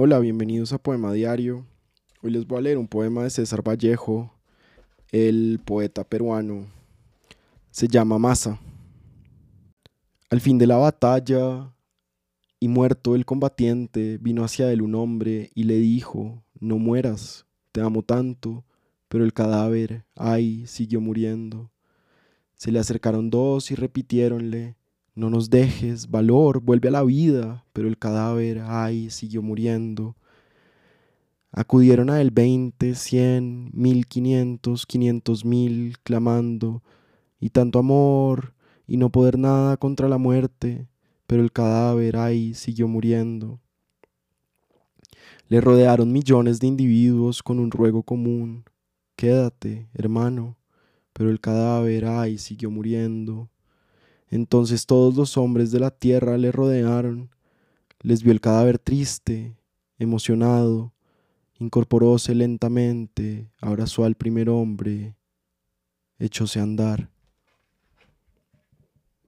Hola, bienvenidos a Poema Diario. Hoy les voy a leer un poema de César Vallejo, el poeta peruano. Se llama Masa. Al fin de la batalla, y muerto el combatiente, vino hacia él un hombre y le dijo, no mueras, te amo tanto, pero el cadáver, ay, siguió muriendo. Se le acercaron dos y repitiéronle, no nos dejes, valor, vuelve a la vida, pero el cadáver, ay, siguió muriendo. Acudieron a él veinte, cien, mil quinientos, quinientos mil, clamando, y tanto amor, y no poder nada contra la muerte, pero el cadáver, ay, siguió muriendo. Le rodearon millones de individuos con un ruego común, quédate, hermano, pero el cadáver, ay, siguió muriendo. Entonces todos los hombres de la tierra le rodearon, les vio el cadáver triste, emocionado, incorporóse lentamente, abrazó al primer hombre, echóse a andar.